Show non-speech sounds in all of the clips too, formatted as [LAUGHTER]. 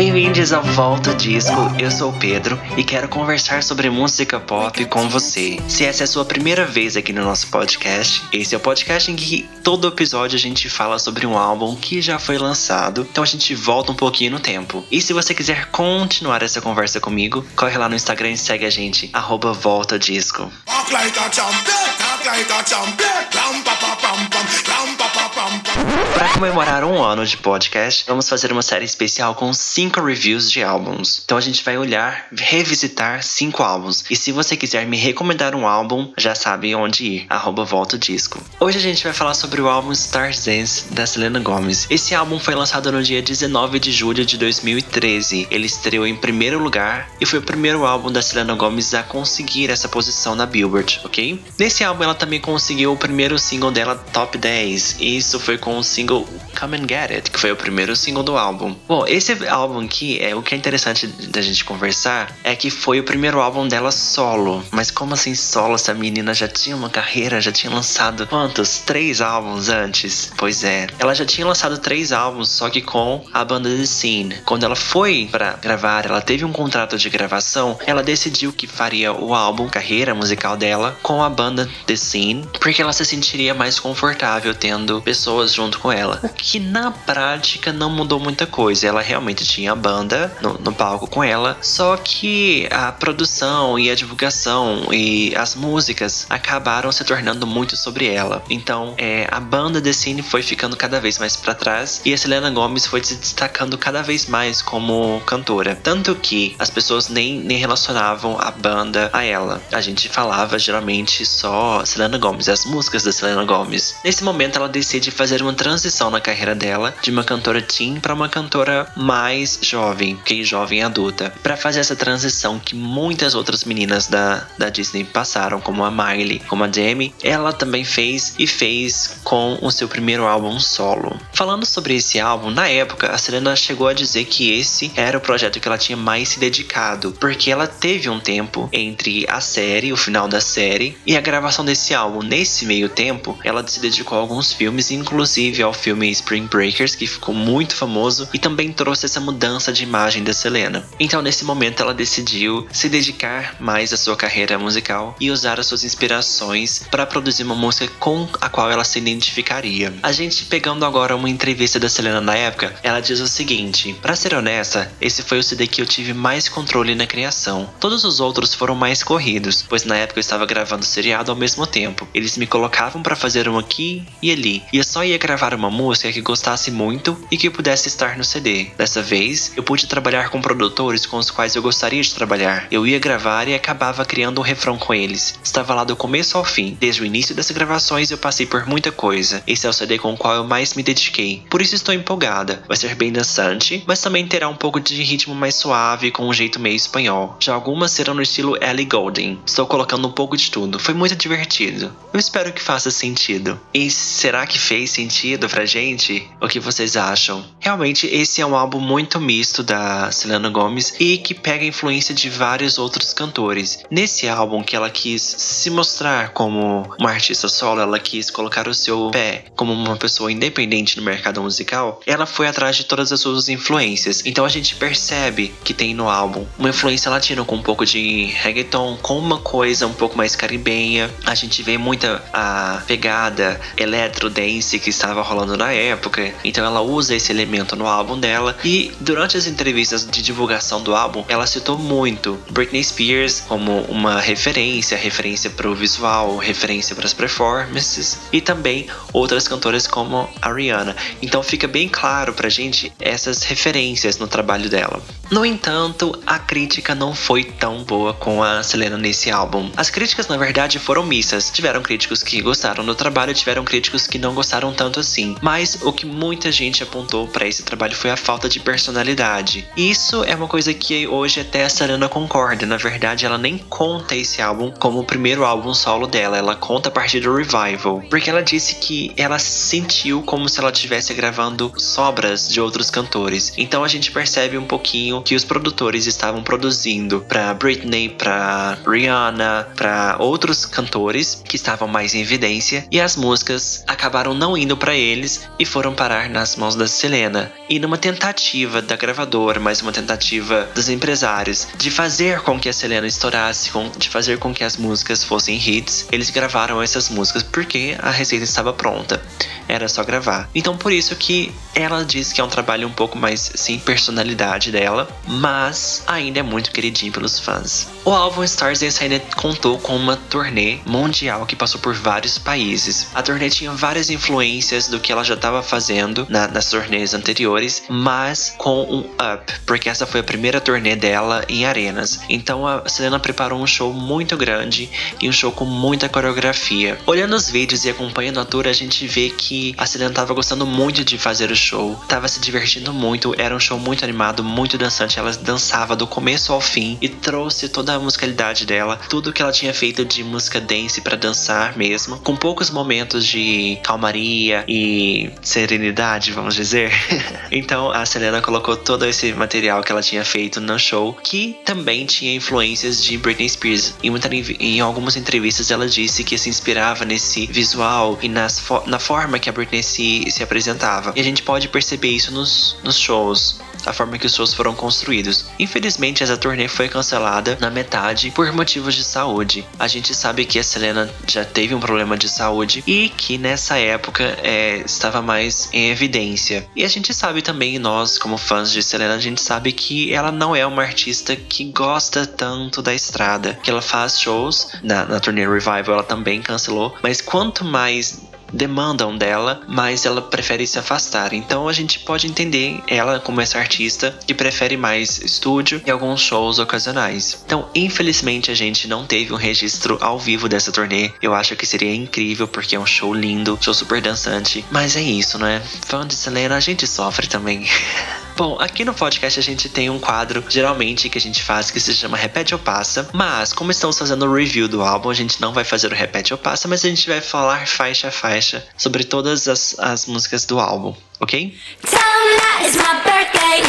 Bem-vindos ao Volta Disco, eu sou o Pedro e quero conversar sobre música pop com você. Se essa é a sua primeira vez aqui no nosso podcast, esse é o podcast em que todo episódio a gente fala sobre um álbum que já foi lançado, então a gente volta um pouquinho no tempo. E se você quiser continuar essa conversa comigo, corre lá no Instagram e segue a gente, arroba Volta Disco. Para comemorar um ano de podcast, vamos fazer uma série especial com cinco reviews de álbuns. Então a gente vai olhar, revisitar cinco álbuns. E se você quiser me recomendar um álbum, já sabe onde ir. Arroba Volta Disco. Hoje a gente vai falar sobre o álbum Stars Dance da Selena Gomez. Esse álbum foi lançado no dia 19 de julho de 2013. Ele estreou em primeiro lugar e foi o primeiro álbum da Selena Gomez a conseguir essa posição na Billboard, ok? Nesse álbum ela também conseguiu o primeiro single dela top 10. E isso foi com o single Come and Get It, que foi o primeiro single do álbum. Bom, esse álbum aqui, é o que é interessante da gente conversar, é que foi o primeiro álbum dela solo. Mas como assim solo? Essa menina já tinha uma carreira, já tinha lançado quantos? Três álbuns antes? Pois é. Ela já tinha lançado três álbuns, só que com a banda The Scene. Quando ela foi para gravar, ela teve um contrato de gravação, ela decidiu que faria o álbum, carreira musical dela, com a banda The Scene, porque ela se sentiria mais confortável tendo pessoas junto com ela. O que na prática não mudou muita coisa. Ela realmente tinha a banda no, no palco com ela, só que a produção e a divulgação e as músicas acabaram se tornando muito sobre ela. Então, é, a banda The Cine foi ficando cada vez mais para trás e a Selena Gomez foi se destacando cada vez mais como cantora. Tanto que as pessoas nem, nem relacionavam a banda a ela. A gente falava geralmente só Selena Gomez, as músicas da Selena Gomez. Nesse momento, ela decide fazer uma transição na carreira dela de uma cantora teen para uma cantora mais jovem, que jovem adulta, para fazer essa transição que muitas outras meninas da, da Disney passaram, como a Miley, como a Demi, ela também fez e fez com o seu primeiro álbum solo. Falando sobre esse álbum, na época a Selena chegou a dizer que esse era o projeto que ela tinha mais se dedicado, porque ela teve um tempo entre a série, o final da série, e a gravação desse álbum. Nesse meio tempo, ela se dedicou a alguns filmes, inclusive ao filme Spring Breakers, que ficou muito famoso e também trouxe essa mudança de imagem da Selena. Então, nesse momento, ela decidiu se dedicar mais à sua carreira musical e usar as suas inspirações para produzir uma música com a qual ela se identificaria. A gente pegando agora uma entrevista da Selena na época, ela diz o seguinte: Para ser honesta, esse foi o CD que eu tive mais controle na criação. Todos os outros foram mais corridos, pois na época eu estava gravando seriado ao mesmo tempo. Eles me colocavam para fazer um aqui e ali, e eu só ia gravar uma música que gostasse muito e que pudesse estar no CD. Dessa vez, eu pude trabalhar com produtores com os quais eu gostaria de trabalhar. Eu ia gravar e acabava criando um refrão com eles. Estava lá do começo ao fim. Desde o início das gravações eu passei por muita coisa. Esse é o CD com o qual eu mais me dediquei. Por isso estou empolgada. Vai ser bem dançante, mas também terá um pouco de ritmo mais suave com um jeito meio espanhol. Já algumas serão no estilo Ellie Goulding. Estou colocando um pouco de tudo. Foi muito divertido. Eu espero que faça sentido. E será que fez sentido pra gente? O que vocês acham? Realmente esse é um álbum muito misto da Selena Gomez e que pega influência de vários outros cantores. Nesse álbum que ela quis se mostrar como uma artista solo, ela quis colocar o seu pé como uma pessoa independente no mercado musical, ela foi atrás de todas as suas influências. Então a gente percebe que tem no álbum uma influência latina com um pouco de reggaeton, com uma coisa um pouco mais caribenha. A gente vê muita a pegada electro dance que estava rolando na época. Então ela usa esse elemento no álbum dela e durante as entrevistas de divulgação do álbum, ela citou muito Britney Spears como uma referência, referência para o visual, referência para as performances e também outras cantoras como a Rihanna. Então fica bem claro pra gente essas referências no trabalho dela. No entanto, a crítica não foi tão boa com a Selena nesse álbum. As críticas, na verdade, foram missas. Tiveram críticos que gostaram do trabalho, tiveram críticos que não gostaram tanto assim. Mas o que muita gente apontou para esse trabalho foi a falta de personalidade. Isso é uma coisa que hoje até a Selena concorda. Na verdade, ela nem conta esse álbum como o primeiro álbum solo dela, ela conta a partir do Revival. Porque ela disse que ela sentiu como se ela estivesse gravando sobras de outros cantores. Então a gente percebe um pouquinho que os produtores estavam produzindo para Britney, para Rihanna, para outros cantores que estavam mais em evidência e as músicas acabaram não indo para eles e foram parar nas mãos da Selena. E numa tentativa da gravadora, mais uma tentativa dos empresários de fazer com que a Selena estourasse, de fazer com que as músicas fossem hits, eles gravaram essas músicas porque a receita estava pronta. Era só gravar. Então por isso que ela diz que é um trabalho um pouco mais sem personalidade dela, mas ainda é muito queridinho pelos fãs. O álbum Stars Dance ainda contou com uma turnê mundial que passou por vários países. A turnê tinha várias influências do que ela já estava fazendo na, nas turnês anteriores, mas com um up, porque essa foi a primeira turnê dela em arenas. Então a Selena preparou um show muito grande e um show com muita coreografia. Olhando os vídeos e acompanhando a tour, a gente vê que a Selena estava gostando muito de fazer o show, estava se divertindo muito, era um show muito animado, muito dançante. Ela dançava do começo ao fim e trouxe toda a musicalidade dela, tudo que ela tinha feito de música dance para dançar mesmo, com poucos momentos de calmaria e serenidade, vamos dizer. [LAUGHS] então a Selena colocou todo esse material que ela tinha feito no show, que também tinha influências de Britney Spears. Em, em algumas entrevistas ela disse que se inspirava nesse visual e nas, na forma que a Britney se, se apresentava. E a gente pode perceber isso nos, nos shows a forma que os shows foram construídos. Infelizmente, essa turnê foi cancelada na metade por motivos de saúde. A gente sabe que a Selena já teve um problema de saúde e que nessa época é, estava mais em evidência. E a gente sabe também, nós como fãs de Selena, a gente sabe que ela não é uma artista que gosta tanto da estrada. Que ela faz shows na, na turnê Revival, ela também cancelou, mas quanto mais demandam dela, mas ela prefere se afastar. Então a gente pode entender ela como essa artista que prefere mais estúdio e alguns shows ocasionais. Então, infelizmente, a gente não teve um registro ao vivo dessa turnê. Eu acho que seria incrível porque é um show lindo, show super dançante. Mas é isso, né? Fã de Selena, a gente sofre também. [LAUGHS] Bom, aqui no podcast a gente tem um quadro, geralmente, que a gente faz que se chama Repete ou Passa. Mas, como estamos fazendo o review do álbum, a gente não vai fazer o Repete ou Passa, mas a gente vai falar faixa a faixa sobre todas as, as músicas do álbum ok? Birthday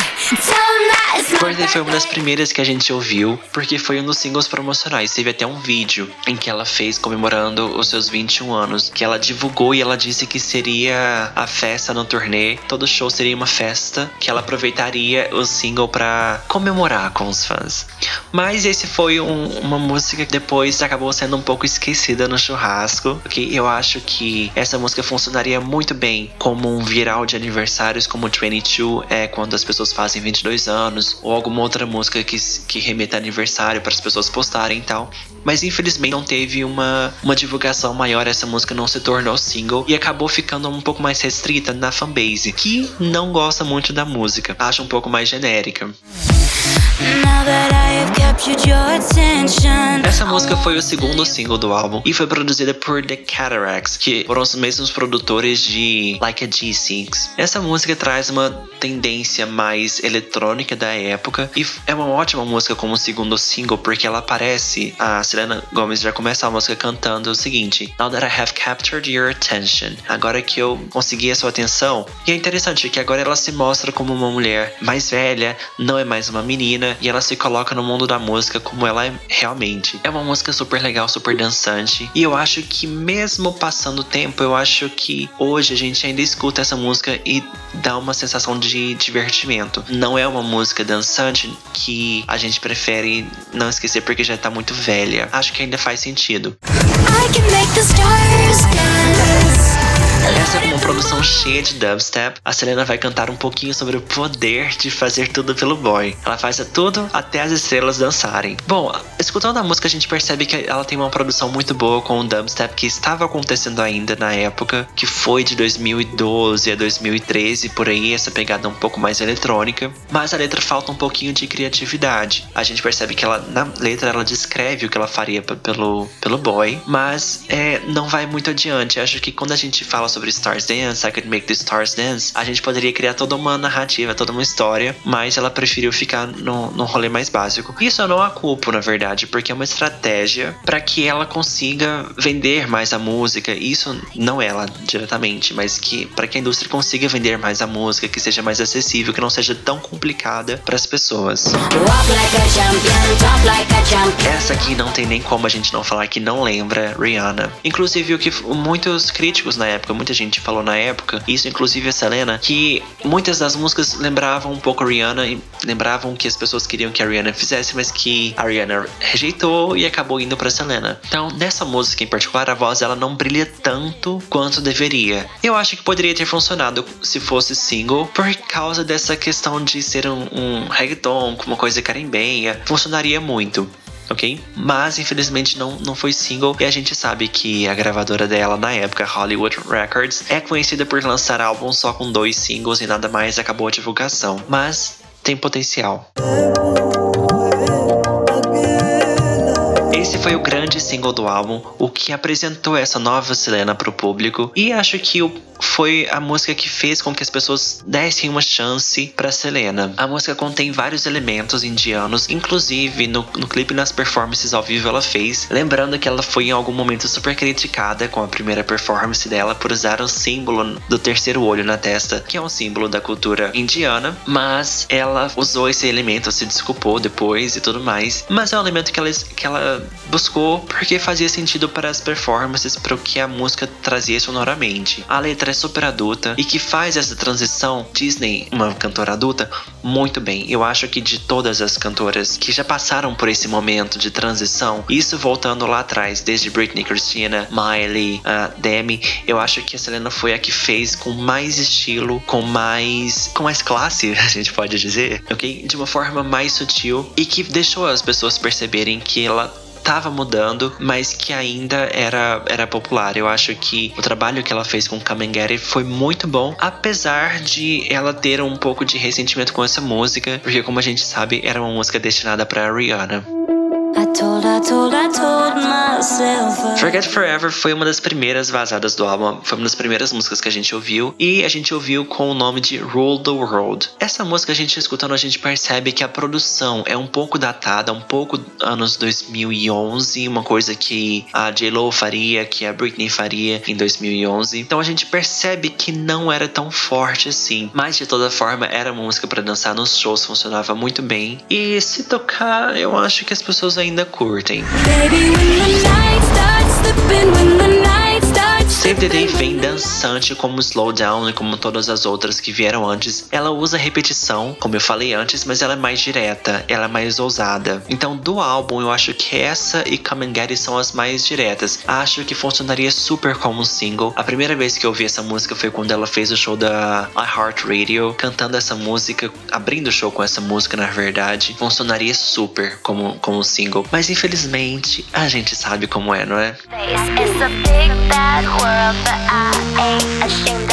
foi uma das primeiras que a gente ouviu, porque foi um dos singles promocionais. Teve até um vídeo em que ela fez comemorando os seus 21 anos, que ela divulgou e ela disse que seria a festa no turnê. Todo show seria uma festa, que ela aproveitaria o single para comemorar com os fãs. Mas esse foi um, uma música que depois acabou sendo um pouco esquecida no churrasco, ok? Eu acho que essa música funcionaria muito bem como um viral de aniversários como 22 é quando as pessoas fazem 22 anos, ou alguma outra música que, que remeta a aniversário para as pessoas postarem e tal. Mas infelizmente não teve uma, uma divulgação maior, essa música não se tornou single e acabou ficando um pouco mais restrita na fanbase, que não gosta muito da música, acha um pouco mais genérica. Essa música foi o segundo single do álbum e foi produzida por The Cataracts, que foram os mesmos produtores de Like a G6. Essa música traz uma tendência mais eletrônica da época e é uma ótima música como segundo single porque ela aparece, a Selena Gomez já começa a música cantando o seguinte: Now that I have captured your attention, agora que eu consegui a sua atenção. E é interessante que agora ela se mostra como uma mulher mais velha, não é mais uma e ela se coloca no mundo da música como ela é realmente. É uma música super legal, super dançante e eu acho que mesmo passando o tempo, eu acho que hoje a gente ainda escuta essa música e dá uma sensação de divertimento. Não é uma música dançante que a gente prefere não esquecer porque já tá muito velha. Acho que ainda faz sentido. I can make the stars. Essa é uma produção cheia de dubstep. A Selena vai cantar um pouquinho sobre o poder de fazer tudo pelo boy. Ela faz tudo até as estrelas dançarem. Bom, escutando a música, a gente percebe que ela tem uma produção muito boa com o dubstep que estava acontecendo ainda na época, que foi de 2012 a 2013, por aí, essa pegada um pouco mais eletrônica. Mas a letra falta um pouquinho de criatividade. A gente percebe que ela, na letra, ela descreve o que ela faria pelo, pelo boy, mas é, não vai muito adiante. Acho que quando a gente fala sobre Stars Dance, I Could Make the Stars Dance, a gente poderia criar toda uma narrativa, toda uma história, mas ela preferiu ficar no, no rolê mais básico. Isso eu não a culpo, na verdade, porque é uma estratégia para que ela consiga vender mais a música. Isso não ela diretamente, mas que para que a indústria consiga vender mais a música, que seja mais acessível, que não seja tão complicada para as pessoas. Essa aqui não tem nem como a gente não falar que não lembra Rihanna. Inclusive o que muitos críticos na época, muita gente falou na época, isso inclusive a Selena, que muitas das músicas lembravam um pouco a Rihanna e lembravam que as pessoas queriam que a Rihanna fizesse, mas que a Rihanna rejeitou e acabou indo para Selena. Então, nessa música em particular, a voz ela não brilha tanto quanto deveria. Eu acho que poderia ter funcionado se fosse single, por causa dessa questão de ser um, um reggaeton, uma coisa carimbenha, funcionaria muito ok? Mas infelizmente não, não foi single e a gente sabe que a gravadora dela na época, Hollywood Records, é conhecida por lançar álbuns só com dois singles e nada mais acabou a divulgação. Mas tem potencial. Esse foi o grande single do álbum, o que apresentou essa nova Selena para o público, e acho que o foi a música que fez com que as pessoas dessem uma chance para Selena. A música contém vários elementos indianos, inclusive no, no clipe nas performances ao vivo ela fez. Lembrando que ela foi em algum momento super criticada com a primeira performance dela por usar o símbolo do terceiro olho na testa, que é um símbolo da cultura indiana, mas ela usou esse elemento, se desculpou depois e tudo mais. Mas é um elemento que ela, que ela buscou porque fazia sentido para as performances, para o que a música trazia sonoramente. A letra é super adulta e que faz essa transição Disney, uma cantora adulta, muito bem. Eu acho que de todas as cantoras que já passaram por esse momento de transição, isso voltando lá atrás, desde Britney, Christina, Miley, Demi, eu acho que a Selena foi a que fez com mais estilo, com mais com mais classe, [LAUGHS] a gente pode dizer, ok? De uma forma mais sutil e que deixou as pessoas perceberem que ela estava mudando, mas que ainda era, era popular. Eu acho que o trabalho que ela fez com Kamengeri foi muito bom, apesar de ela ter um pouco de ressentimento com essa música, porque como a gente sabe, era uma música destinada para Rihanna. Forget Forever foi uma das primeiras vazadas do álbum, foi uma das primeiras músicas que a gente ouviu e a gente ouviu com o nome de Rule the World. Essa música a gente escutando a gente percebe que a produção é um pouco datada, um pouco anos 2011, uma coisa que a J-Lo faria, que a Britney faria em 2011. Então a gente percebe que não era tão forte assim, mas de toda forma era música para dançar nos shows, funcionava muito bem. E se tocar, eu acho que as pessoas ainda the curtain. Baby, Save the Day vem dançante como Slowdown e como todas as outras que vieram antes. Ela usa repetição, como eu falei antes, mas ela é mais direta, ela é mais ousada. Então, do álbum, eu acho que essa e Come and Get It são as mais diretas. Acho que funcionaria super como um single. A primeira vez que eu ouvi essa música foi quando ela fez o show da iHeartRadio, cantando essa música, abrindo o show com essa música, na verdade. Funcionaria super como, como um single. Mas infelizmente, a gente sabe como é, não é? It's a big bad world. Beat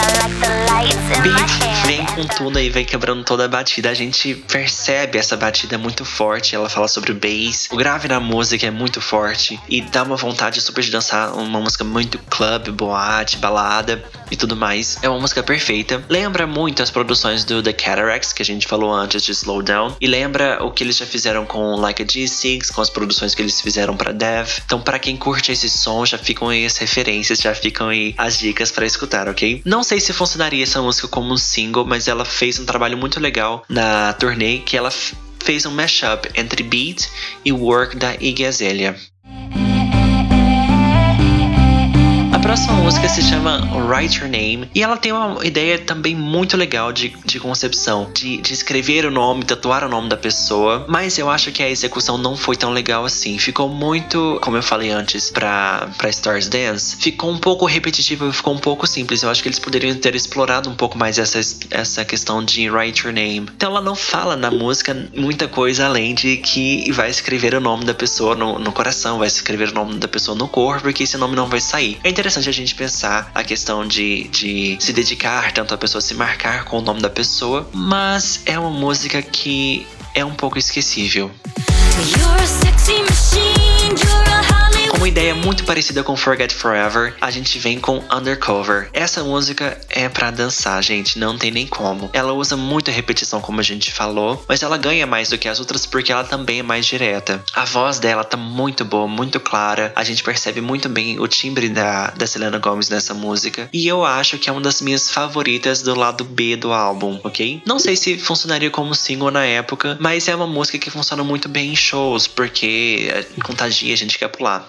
vem com tudo aí, vem quebrando toda a batida. A gente percebe essa batida muito forte. Ela fala sobre o bass. O grave na música é muito forte e dá uma vontade super de dançar. Uma música muito club, boate, balada e tudo mais. É uma música perfeita. Lembra muito as produções do The Cataracts, que a gente falou antes de Slow Down. E lembra o que eles já fizeram com Like a G6, com as produções que eles fizeram para Dev. Então, para quem curte esse som, já ficam aí as referências, já ficam aí as dicas para escutar, ok? Não sei se funcionaria essa música como um single, mas ela fez um trabalho muito legal na turnê que ela fez um mashup entre Beat e Work da Iggy Azalea. Próxima música se chama Write Your Name e ela tem uma ideia também muito legal de, de concepção, de, de escrever o nome, tatuar o nome da pessoa, mas eu acho que a execução não foi tão legal assim. Ficou muito, como eu falei antes, pra, pra Stars Dance, ficou um pouco repetitivo, ficou um pouco simples. Eu acho que eles poderiam ter explorado um pouco mais essa, essa questão de Write Your Name. Então ela não fala na música muita coisa além de que vai escrever o nome da pessoa no, no coração, vai escrever o nome da pessoa no corpo, porque esse nome não vai sair. É interessante interessante a gente pensar a questão de, de se dedicar tanto a pessoa se marcar com o nome da pessoa, mas é uma música que é um pouco esquecível. You're a sexy machine, you're a uma ideia muito parecida com Forget Forever, a gente vem com Undercover. Essa música é para dançar, gente, não tem nem como. Ela usa muita repetição, como a gente falou, mas ela ganha mais do que as outras porque ela também é mais direta. A voz dela tá muito boa, muito clara. A gente percebe muito bem o timbre da, da Selena Gomez nessa música. E eu acho que é uma das minhas favoritas do lado B do álbum, ok? Não sei se funcionaria como single na época, mas é uma música que funciona muito bem em shows, porque contagia, a gente quer pular.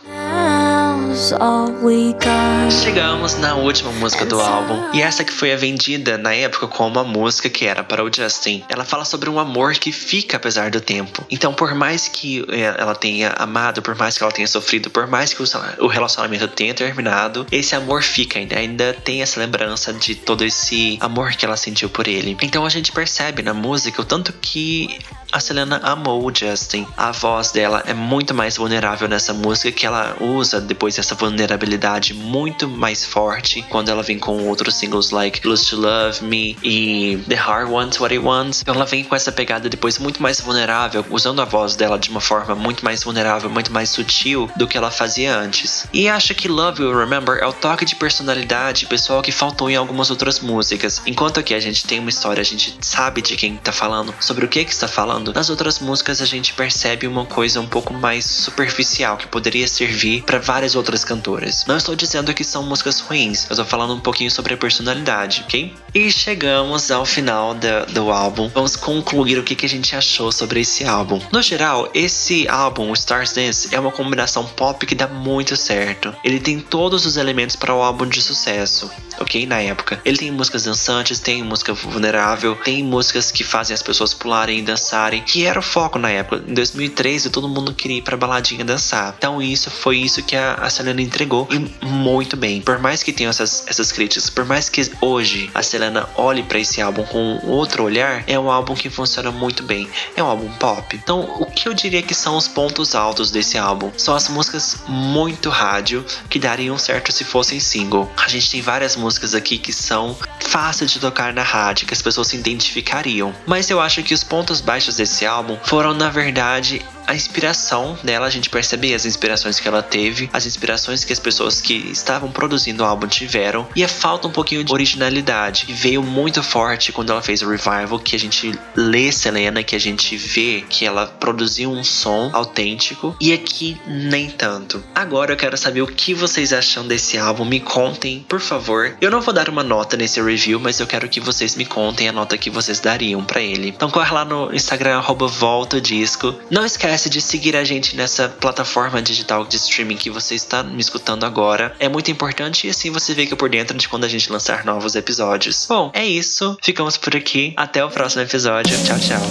Chegamos na última música do álbum, e essa que foi a vendida na época como a música que era para o Justin. Ela fala sobre um amor que fica apesar do tempo. Então, por mais que é, ela tenha amado, por mais que ela tenha sofrido, por mais que o relacionamento tenha terminado, esse amor fica ainda, ainda tem essa lembrança de todo esse amor que ela sentiu por ele. Então a gente percebe na música o tanto que a Selena amou o Justin. A voz dela é muito mais vulnerável nessa música que ela usa depois dessa vulnerabilidade muito mais forte quando ela vem com outros singles like Lose to Love Me e The Heart Wants What It Wants. Então ela vem com essa pegada depois muito mais vulnerável, usando a voz dela de uma forma muito mais vulnerável, muito mais sutil do que ela fazia antes. E acho que Love You Remember é o toque de personalidade pessoal que faltou em algumas outras músicas. Enquanto aqui a gente tem uma história, a gente sabe de quem tá falando, sobre o que que está falando falando. Nas outras músicas a gente percebe uma coisa um pouco mais superficial que poderia servir para várias outras cantoras. Não estou dizendo que são músicas ruins, eu estou falando um pouquinho sobre a personalidade, ok? E chegamos ao final do, álbum. Vamos concluir o que, que a gente achou sobre esse álbum. No geral, esse álbum, Stars Dance, é uma combinação pop que dá muito certo. Ele tem todos os elementos para o álbum de sucesso, ok? Na época. Ele tem músicas dançantes, tem música vulnerável, tem músicas que fazem as pessoas pularem e dançar que era o foco na época. Em 2013, todo mundo queria ir pra baladinha dançar. Então, isso foi isso que a, a Selena entregou e muito bem. Por mais que tenha essas, essas críticas, por mais que hoje a Selena olhe para esse álbum com outro olhar, é um álbum que funciona muito bem. É um álbum pop. Então, o que eu diria que são os pontos altos desse álbum? São as músicas muito rádio que dariam certo se fossem single. A gente tem várias músicas aqui que são fáceis de tocar na rádio, que as pessoas se identificariam. Mas eu acho que os pontos baixos desse álbum foram, na verdade, a inspiração dela, a gente percebe as inspirações que ela teve, as inspirações que as pessoas que estavam produzindo o álbum tiveram, e a falta um pouquinho de originalidade, que veio muito forte quando ela fez o Revival, que a gente lê Selena, que a gente vê que ela produziu um som autêntico, e aqui nem tanto. Agora eu quero saber o que vocês acham desse álbum, me contem, por favor. Eu não vou dar uma nota nesse review, mas eu quero que vocês me contem a nota que vocês dariam para ele. Então corre lá no Instagram, volta disco. Não esquece esquece de seguir a gente nessa plataforma digital de streaming que você está me escutando agora. É muito importante e assim você fica por dentro de quando a gente lançar novos episódios. Bom, é isso. Ficamos por aqui. Até o próximo episódio. Tchau, tchau.